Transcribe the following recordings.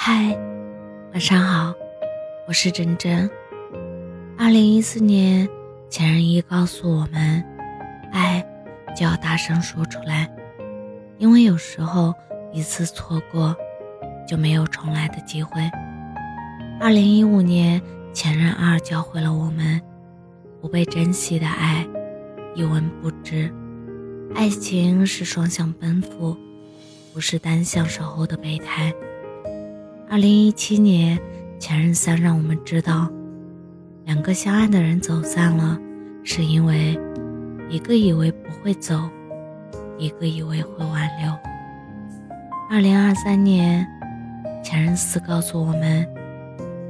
嗨，晚上好，我是真真。二零一四年，前任一告诉我们，爱就要大声说出来，因为有时候一次错过就没有重来的机会。二零一五年，前任二教会了我们，不被珍惜的爱一文不值。爱情是双向奔赴，不是单向守候的备胎。二零一七年，前任三让我们知道，两个相爱的人走散了，是因为一个以为不会走，一个以为会挽留。二零二三年，前任四告诉我们，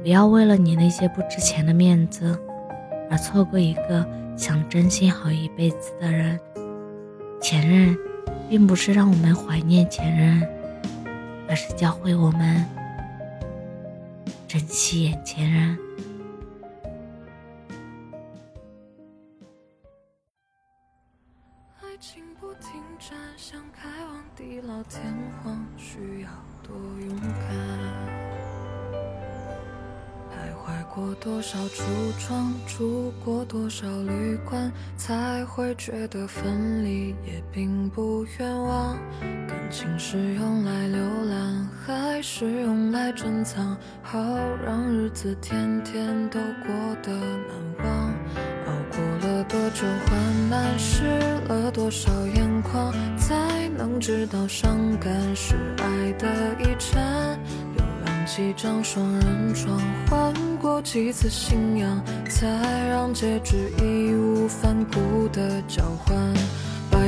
不要为了你那些不值钱的面子，而错过一个想真心好一辈子的人。前任，并不是让我们怀念前任，而是教会我们。珍惜眼前人。爱情不停站，想开往地老天荒，需要多勇敢。徘徊过多少橱窗，住过多少旅馆，才会觉得分离也并不冤枉。感情是用，是用来珍藏？好让日子天天都过得难忘。熬过了多久患难，湿了多少眼眶，才能知道伤感是爱的遗产。流浪几张双人床，换过几次信仰，才让戒指义无反顾的交换。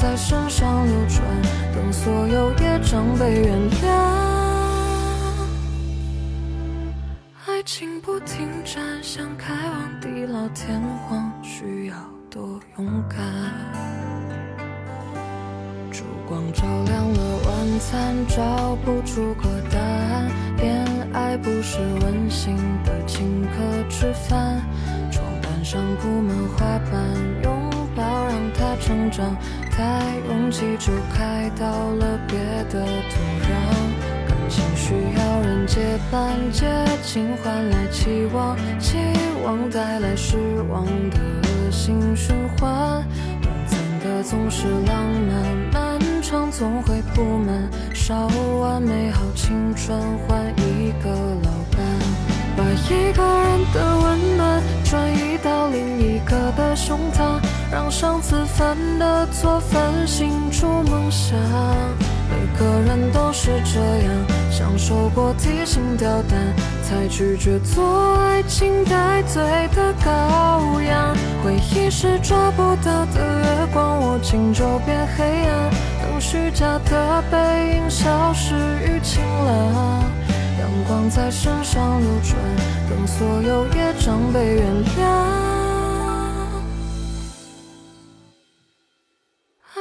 在身上流转，等所有业障被原谅。爱情不停站，想开往地老天荒，需要多勇敢？烛光照亮了晚餐，找不出个答案。恋爱不是温馨的请客吃饭，床单上铺满花瓣。拥抱让它成长太拥挤，就开到了别的土壤。感情需要人接班，接近换来期望，期望带来失望的恶性循环。短暂的总是浪漫，漫长总会不满。烧完美好青春，换一个老伴，把一个人的温暖转移到另一个的胸膛。让上次犯的错反省出梦想。每个人都是这样，享受过提心吊胆，才拒绝做爱情带罪的羔羊。回忆是抓不到的月光，握紧就变黑暗。等虚假的背影消失于晴朗，阳光在身上流转，等所有业障被原谅。